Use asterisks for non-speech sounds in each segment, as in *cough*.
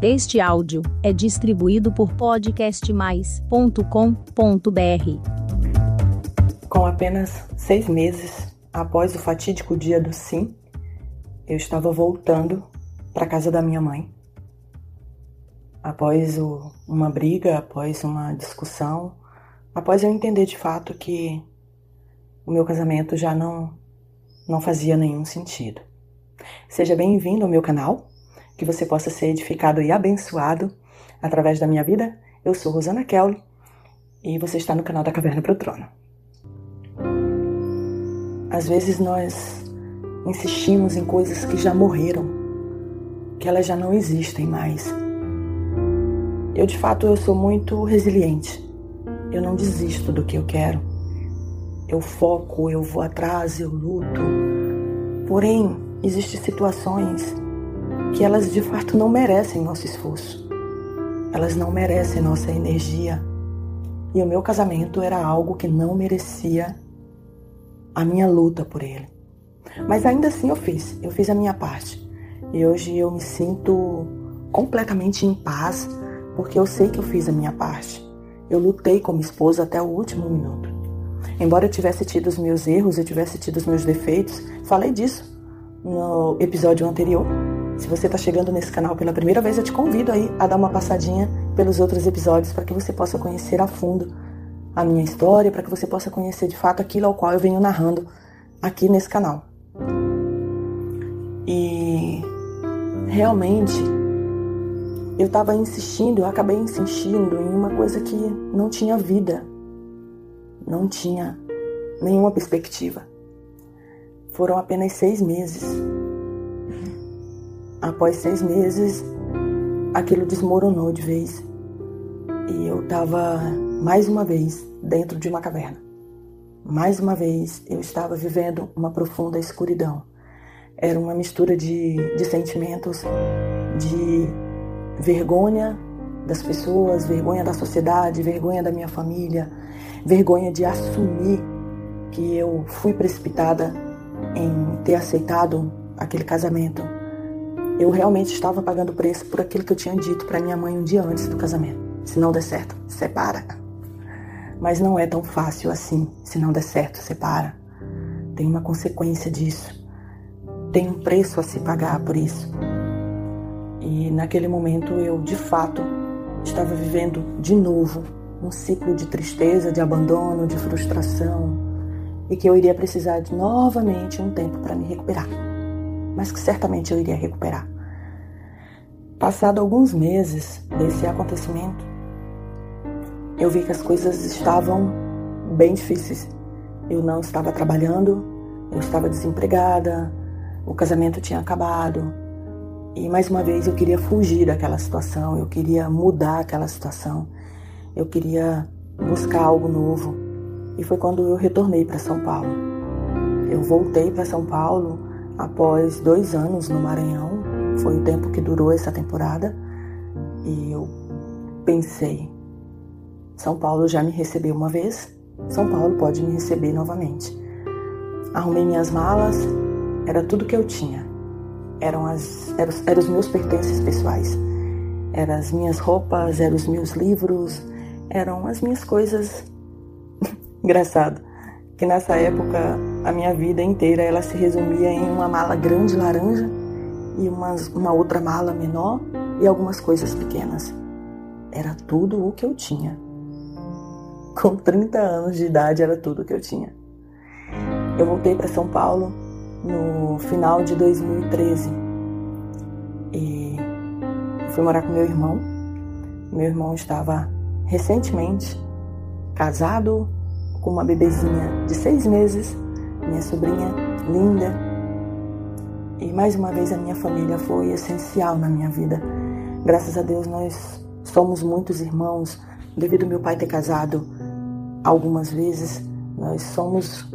Este áudio é distribuído por podcastmais.com.br. Com apenas seis meses após o fatídico dia do sim, eu estava voltando para casa da minha mãe. Após o, uma briga, após uma discussão, após eu entender de fato que o meu casamento já não, não fazia nenhum sentido. Seja bem-vindo ao meu canal que você possa ser edificado e abençoado através da minha vida. Eu sou Rosana Kelly e você está no canal da Caverna para o Trono. Às vezes nós insistimos em coisas que já morreram, que elas já não existem mais. Eu de fato eu sou muito resiliente. Eu não desisto do que eu quero. Eu foco, eu vou atrás, eu luto. Porém, existem situações que elas de fato não merecem nosso esforço. Elas não merecem nossa energia. E o meu casamento era algo que não merecia a minha luta por ele. Mas ainda assim eu fiz, eu fiz a minha parte. E hoje eu me sinto completamente em paz, porque eu sei que eu fiz a minha parte. Eu lutei como esposa até o último minuto. Embora eu tivesse tido os meus erros, eu tivesse tido os meus defeitos, falei disso no episódio anterior. Se você está chegando nesse canal pela primeira vez, eu te convido aí a dar uma passadinha pelos outros episódios para que você possa conhecer a fundo a minha história, para que você possa conhecer de fato aquilo ao qual eu venho narrando aqui nesse canal. E realmente eu estava insistindo, eu acabei insistindo em uma coisa que não tinha vida, não tinha nenhuma perspectiva. Foram apenas seis meses Após seis meses, aquilo desmoronou de vez e eu estava mais uma vez dentro de uma caverna. Mais uma vez eu estava vivendo uma profunda escuridão. Era uma mistura de, de sentimentos de vergonha das pessoas, vergonha da sociedade, vergonha da minha família, vergonha de assumir que eu fui precipitada em ter aceitado aquele casamento eu realmente estava pagando preço por aquilo que eu tinha dito para minha mãe um dia antes do casamento. Se não der certo, separa. Mas não é tão fácil assim. Se não der certo, separa. Tem uma consequência disso. Tem um preço a se pagar por isso. E naquele momento eu, de fato, estava vivendo de novo um ciclo de tristeza, de abandono, de frustração, e que eu iria precisar de novamente um tempo para me recuperar mas que certamente eu iria recuperar. Passado alguns meses desse acontecimento, eu vi que as coisas estavam bem difíceis. Eu não estava trabalhando, eu estava desempregada, o casamento tinha acabado. E mais uma vez eu queria fugir daquela situação, eu queria mudar aquela situação, eu queria buscar algo novo. E foi quando eu retornei para São Paulo. Eu voltei para São Paulo Após dois anos no Maranhão, foi o tempo que durou essa temporada, e eu pensei: São Paulo já me recebeu uma vez, São Paulo pode me receber novamente. Arrumei minhas malas, era tudo que eu tinha. Eram, as, eram, eram os meus pertences pessoais. Eram as minhas roupas, eram os meus livros, eram as minhas coisas. *laughs* Engraçado que nessa época a minha vida inteira ela se resumia em uma mala grande laranja e uma, uma outra mala menor e algumas coisas pequenas. Era tudo o que eu tinha. Com 30 anos de idade era tudo o que eu tinha. Eu voltei para São Paulo no final de 2013 e fui morar com meu irmão. Meu irmão estava recentemente casado com uma bebezinha de seis meses, minha sobrinha linda. E mais uma vez a minha família foi essencial na minha vida. Graças a Deus nós somos muitos irmãos, devido meu pai ter casado algumas vezes, nós somos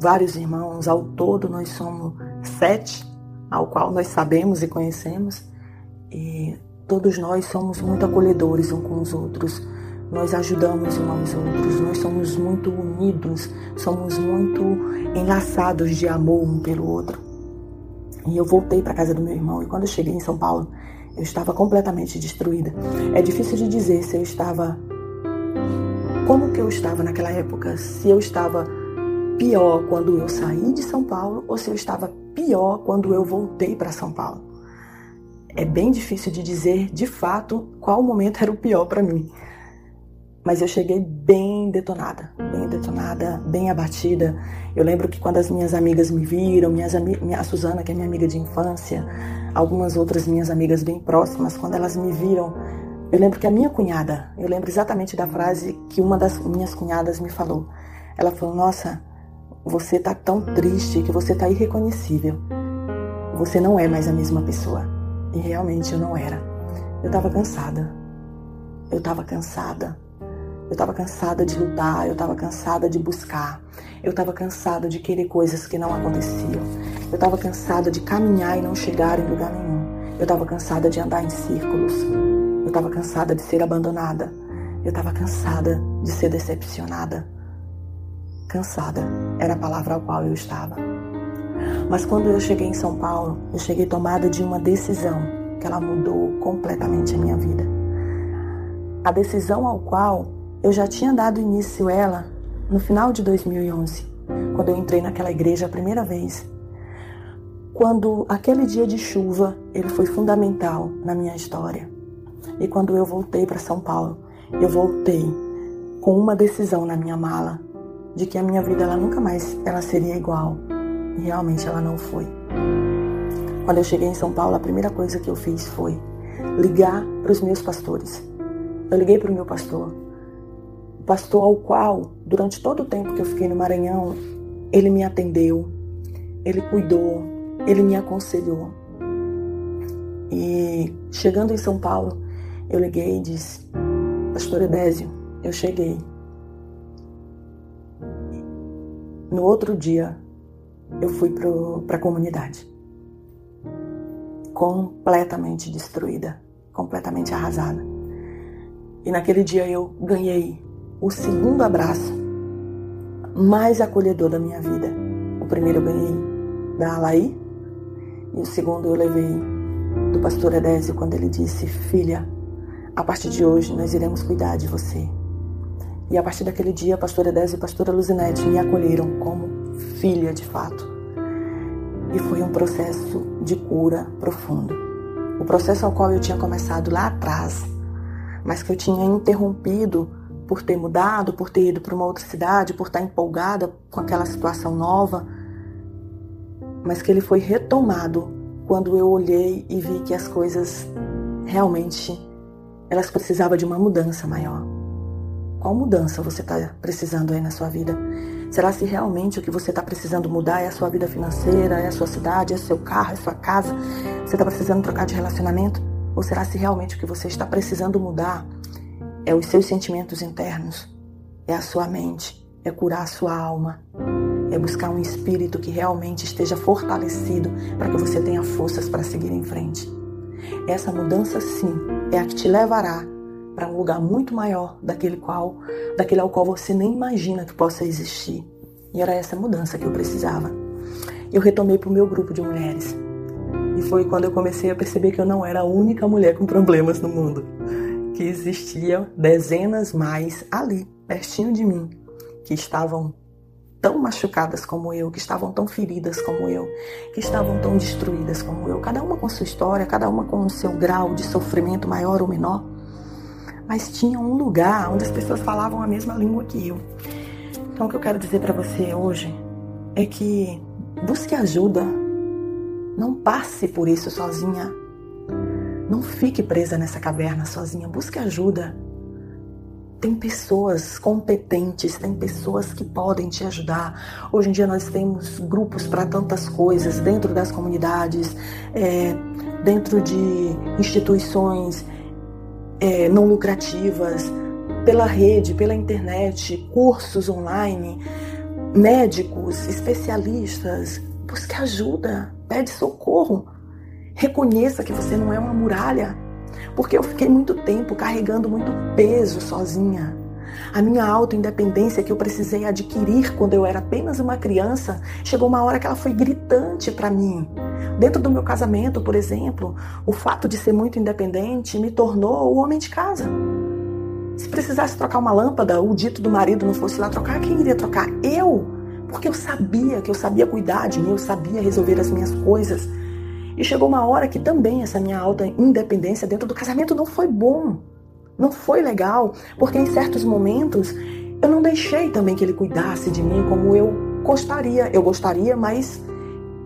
vários irmãos, ao todo nós somos sete, ao qual nós sabemos e conhecemos, e todos nós somos muito acolhedores uns com os outros nós ajudamos uns aos outros, nós somos muito unidos, somos muito enlaçados de amor um pelo outro. E eu voltei para casa do meu irmão e quando eu cheguei em São Paulo, Eu estava completamente destruída. É difícil de dizer se eu estava. Como que eu estava naquela época? Se eu estava pior quando eu saí de São Paulo ou se eu estava pior quando eu voltei para São Paulo. É bem difícil de dizer de fato qual momento era o pior para mim. Mas eu cheguei bem detonada, bem detonada, bem abatida. Eu lembro que quando as minhas amigas me viram, minhas minha, a Suzana, que é minha amiga de infância, algumas outras minhas amigas bem próximas, quando elas me viram, eu lembro que a minha cunhada, eu lembro exatamente da frase que uma das minhas cunhadas me falou. Ela falou: Nossa, você tá tão triste que você tá irreconhecível. Você não é mais a mesma pessoa. E realmente eu não era. Eu tava cansada. Eu tava cansada. Eu tava cansada de lutar, eu tava cansada de buscar. Eu tava cansada de querer coisas que não aconteciam. Eu tava cansada de caminhar e não chegar em lugar nenhum. Eu tava cansada de andar em círculos. Eu tava cansada de ser abandonada. Eu tava cansada de ser decepcionada. Cansada era a palavra ao qual eu estava. Mas quando eu cheguei em São Paulo, eu cheguei tomada de uma decisão que ela mudou completamente a minha vida. A decisão ao qual eu já tinha dado início ela no final de 2011, quando eu entrei naquela igreja a primeira vez. Quando aquele dia de chuva, ele foi fundamental na minha história. E quando eu voltei para São Paulo, eu voltei com uma decisão na minha mala de que a minha vida ela nunca mais ela seria igual. E realmente ela não foi. Quando eu cheguei em São Paulo, a primeira coisa que eu fiz foi ligar para os meus pastores. Eu liguei para o meu pastor, pastor ao qual, durante todo o tempo que eu fiquei no Maranhão, ele me atendeu, ele cuidou, ele me aconselhou. E chegando em São Paulo, eu liguei e disse: Pastor Edésio, eu cheguei. No outro dia, eu fui para a comunidade. Completamente destruída, completamente arrasada. E naquele dia eu ganhei o segundo abraço mais acolhedor da minha vida. O primeiro eu ganhei da Alaí e o segundo eu levei do pastor Edésio quando ele disse: Filha, a partir de hoje nós iremos cuidar de você. E a partir daquele dia, a pastora Edésio e a pastora Luzinete me acolheram como filha de fato. E foi um processo de cura profundo. O processo ao qual eu tinha começado lá atrás, mas que eu tinha interrompido por ter mudado, por ter ido para uma outra cidade, por estar empolgada com aquela situação nova, mas que ele foi retomado quando eu olhei e vi que as coisas realmente elas precisavam de uma mudança maior. Qual mudança você está precisando aí na sua vida? Será se realmente o que você está precisando mudar é a sua vida financeira, é a sua cidade, é seu carro, é sua casa? Você está precisando trocar de relacionamento? Ou será se realmente o que você está precisando mudar é os seus sentimentos internos, é a sua mente, é curar a sua alma, é buscar um espírito que realmente esteja fortalecido para que você tenha forças para seguir em frente? Essa mudança, sim, é a que te levará para um lugar muito maior daquele qual, daquele ao qual você nem imagina que possa existir. E era essa mudança que eu precisava. Eu retomei para o meu grupo de mulheres. E foi quando eu comecei a perceber que eu não era a única mulher com problemas no mundo. Que existiam dezenas mais ali, pertinho de mim, que estavam tão machucadas como eu, que estavam tão feridas como eu, que estavam tão destruídas como eu, cada uma com sua história, cada uma com o seu grau de sofrimento maior ou menor mas tinha um lugar onde as pessoas falavam a mesma língua que eu. Então, o que eu quero dizer para você hoje é que busque ajuda. Não passe por isso sozinha. Não fique presa nessa caverna sozinha. Busque ajuda. Tem pessoas competentes, tem pessoas que podem te ajudar. Hoje em dia nós temos grupos para tantas coisas dentro das comunidades, é, dentro de instituições é, não lucrativas, pela rede, pela internet, cursos online, médicos, especialistas. Busque ajuda, pede socorro. Reconheça que você não é uma muralha, porque eu fiquei muito tempo carregando muito peso sozinha. A minha autoindependência que eu precisei adquirir quando eu era apenas uma criança, chegou uma hora que ela foi gritante para mim. Dentro do meu casamento, por exemplo, o fato de ser muito independente me tornou o homem de casa. Se precisasse trocar uma lâmpada, o dito do marido não fosse lá trocar, quem iria trocar? Eu! Porque eu sabia que eu sabia cuidar de mim, eu sabia resolver as minhas coisas. E chegou uma hora que também essa minha alta independência dentro do casamento não foi bom. Não foi legal, porque em certos momentos eu não deixei também que ele cuidasse de mim como eu gostaria. Eu gostaria, mas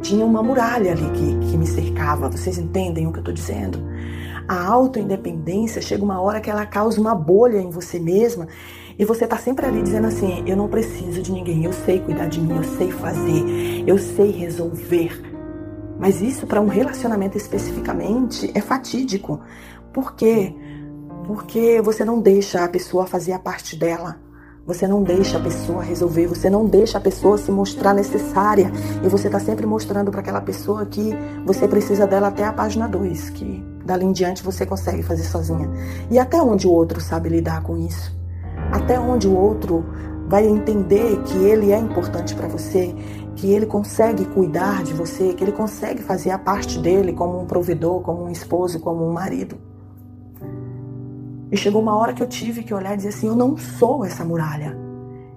tinha uma muralha ali que, que me cercava. Vocês entendem o que eu estou dizendo? A autoindependência chega uma hora que ela causa uma bolha em você mesma e você está sempre ali dizendo assim: eu não preciso de ninguém, eu sei cuidar de mim, eu sei fazer, eu sei resolver. Mas isso para um relacionamento especificamente é fatídico. Por quê? Porque você não deixa a pessoa fazer a parte dela. Você não deixa a pessoa resolver, você não deixa a pessoa se mostrar necessária. E você está sempre mostrando para aquela pessoa que você precisa dela até a página 2, que dali em diante você consegue fazer sozinha. E até onde o outro sabe lidar com isso? Até onde o outro vai entender que ele é importante para você, que ele consegue cuidar de você, que ele consegue fazer a parte dele como um provedor, como um esposo, como um marido. E chegou uma hora que eu tive que olhar e dizer assim: eu não sou essa muralha,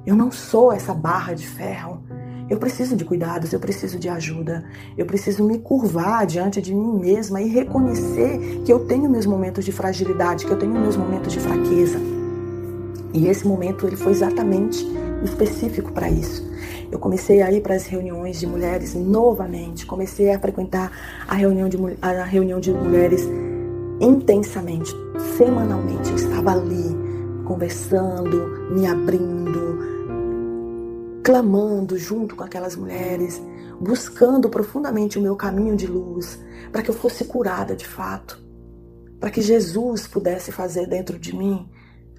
eu não sou essa barra de ferro. Eu preciso de cuidados, eu preciso de ajuda, eu preciso me curvar diante de mim mesma e reconhecer que eu tenho meus momentos de fragilidade, que eu tenho meus momentos de fraqueza. E esse momento ele foi exatamente específico para isso. Eu comecei a ir para as reuniões de mulheres novamente, comecei a frequentar a reunião de, a reunião de mulheres intensamente, semanalmente. Eu estava ali, conversando, me abrindo, clamando junto com aquelas mulheres, buscando profundamente o meu caminho de luz, para que eu fosse curada de fato, para que Jesus pudesse fazer dentro de mim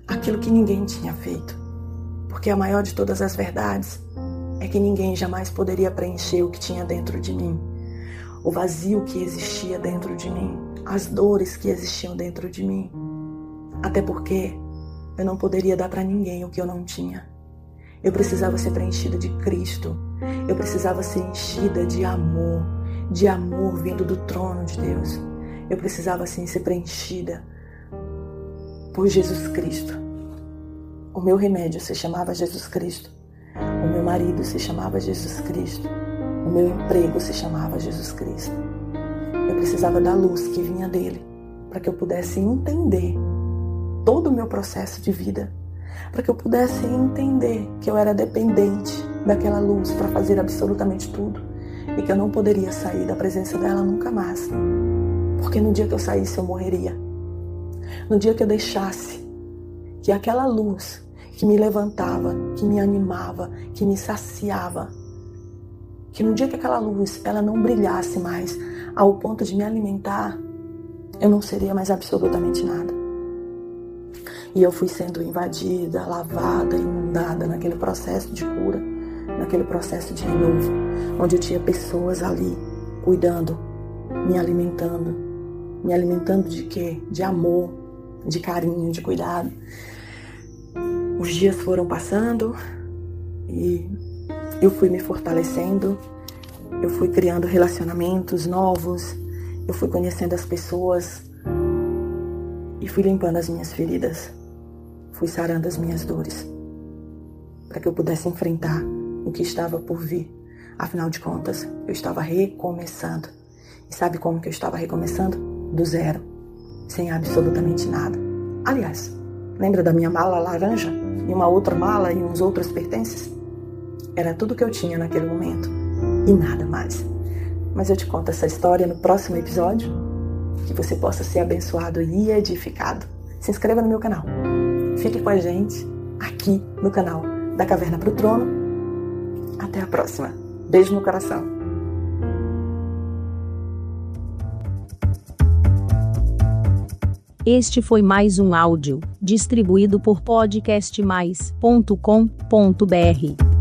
aquilo que ninguém tinha feito. Porque a maior de todas as verdades é que ninguém jamais poderia preencher o que tinha dentro de mim, o vazio que existia dentro de mim, as dores que existiam dentro de mim. Até porque eu não poderia dar para ninguém o que eu não tinha. Eu precisava ser preenchida de Cristo. Eu precisava ser enchida de amor, de amor vindo do trono de Deus. Eu precisava assim ser preenchida por Jesus Cristo. O meu remédio se chamava Jesus Cristo. Meu marido se chamava Jesus Cristo. O meu emprego se chamava Jesus Cristo. Eu precisava da luz que vinha dele para que eu pudesse entender todo o meu processo de vida, para que eu pudesse entender que eu era dependente daquela luz para fazer absolutamente tudo e que eu não poderia sair da presença dela nunca mais. Porque no dia que eu saísse eu morreria. No dia que eu deixasse que aquela luz que me levantava, que me animava, que me saciava, que no dia que aquela luz ela não brilhasse mais ao ponto de me alimentar, eu não seria mais absolutamente nada. E eu fui sendo invadida, lavada, inundada naquele processo de cura, naquele processo de renovo, onde eu tinha pessoas ali cuidando, me alimentando, me alimentando de quê? De amor, de carinho, de cuidado. Os dias foram passando e eu fui me fortalecendo, eu fui criando relacionamentos novos, eu fui conhecendo as pessoas e fui limpando as minhas feridas, fui sarando as minhas dores, para que eu pudesse enfrentar o que estava por vir. Afinal de contas, eu estava recomeçando. E sabe como que eu estava recomeçando? Do zero, sem absolutamente nada. Aliás, lembra da minha mala laranja e uma outra mala e uns outros pertences? Era tudo que eu tinha naquele momento e nada mais. Mas eu te conto essa história no próximo episódio. Que você possa ser abençoado e edificado. Se inscreva no meu canal. Fique com a gente aqui no canal da Caverna para o Trono. Até a próxima. Beijo no coração. Este foi mais um áudio distribuído por podcastmais.com.br.